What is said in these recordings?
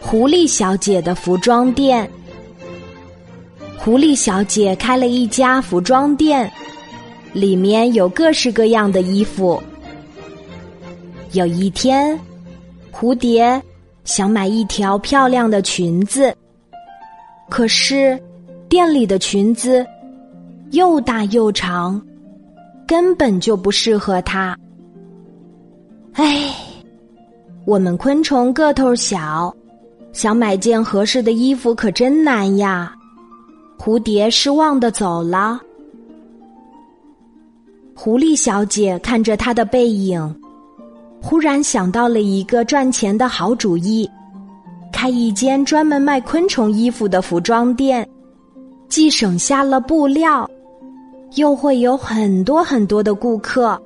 狐狸小姐的服装店。狐狸小姐开了一家服装店，里面有各式各样的衣服。有一天，蝴蝶想买一条漂亮的裙子，可是店里的裙子又大又长，根本就不适合她。我们昆虫个头小，想买件合适的衣服可真难呀！蝴蝶失望的走了。狐狸小姐看着他的背影。忽然想到了一个赚钱的好主意，开一间专门卖昆虫衣服的服装店，既省下了布料，又会有很多很多的顾客。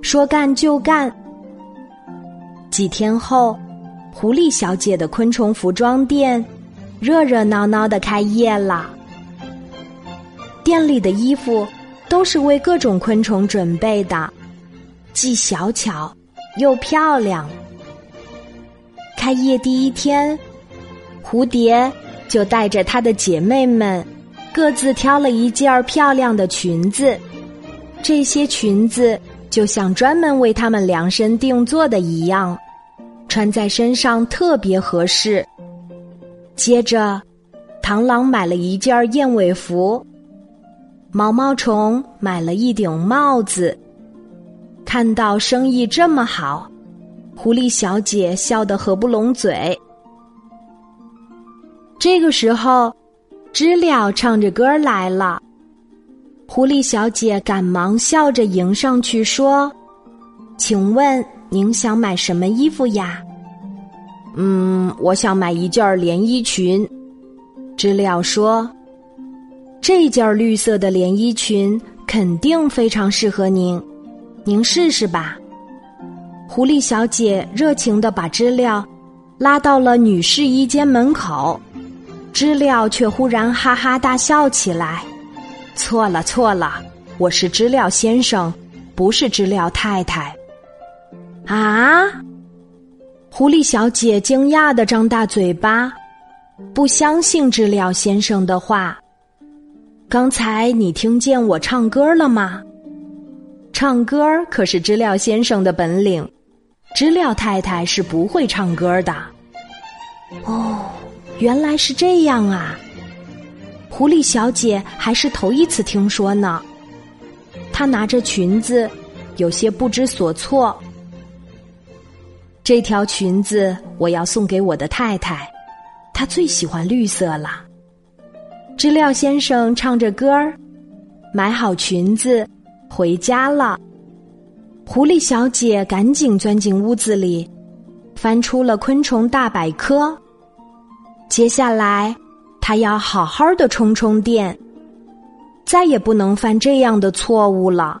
说干就干。几天后，狐狸小姐的昆虫服装店热热闹闹的开业了。店里的衣服都是为各种昆虫准备的。既小巧又漂亮。开业第一天，蝴蝶就带着她的姐妹们，各自挑了一件漂亮的裙子。这些裙子就像专门为她们量身定做的一样，穿在身上特别合适。接着，螳螂买了一件燕尾服，毛毛虫买了一顶帽子。看到生意这么好，狐狸小姐笑得合不拢嘴。这个时候，知了唱着歌来了，狐狸小姐赶忙笑着迎上去说：“请问您想买什么衣服呀？”“嗯，我想买一件连衣裙。”知了说：“这件绿色的连衣裙肯定非常适合您。”您试试吧。狐狸小姐热情的把知了拉到了女士衣间门口，知了却忽然哈哈大笑起来。错了错了，我是知了先生，不是知了太太。啊！狐狸小姐惊讶的张大嘴巴，不相信知了先生的话。刚才你听见我唱歌了吗？唱歌可是知了先生的本领，知了太太是不会唱歌的。哦，原来是这样啊！狐狸小姐还是头一次听说呢。她拿着裙子，有些不知所措。这条裙子我要送给我的太太，她最喜欢绿色了。知了先生唱着歌儿，买好裙子。回家了，狐狸小姐赶紧钻进屋子里，翻出了《昆虫大百科》。接下来，她要好好的充充电，再也不能犯这样的错误了。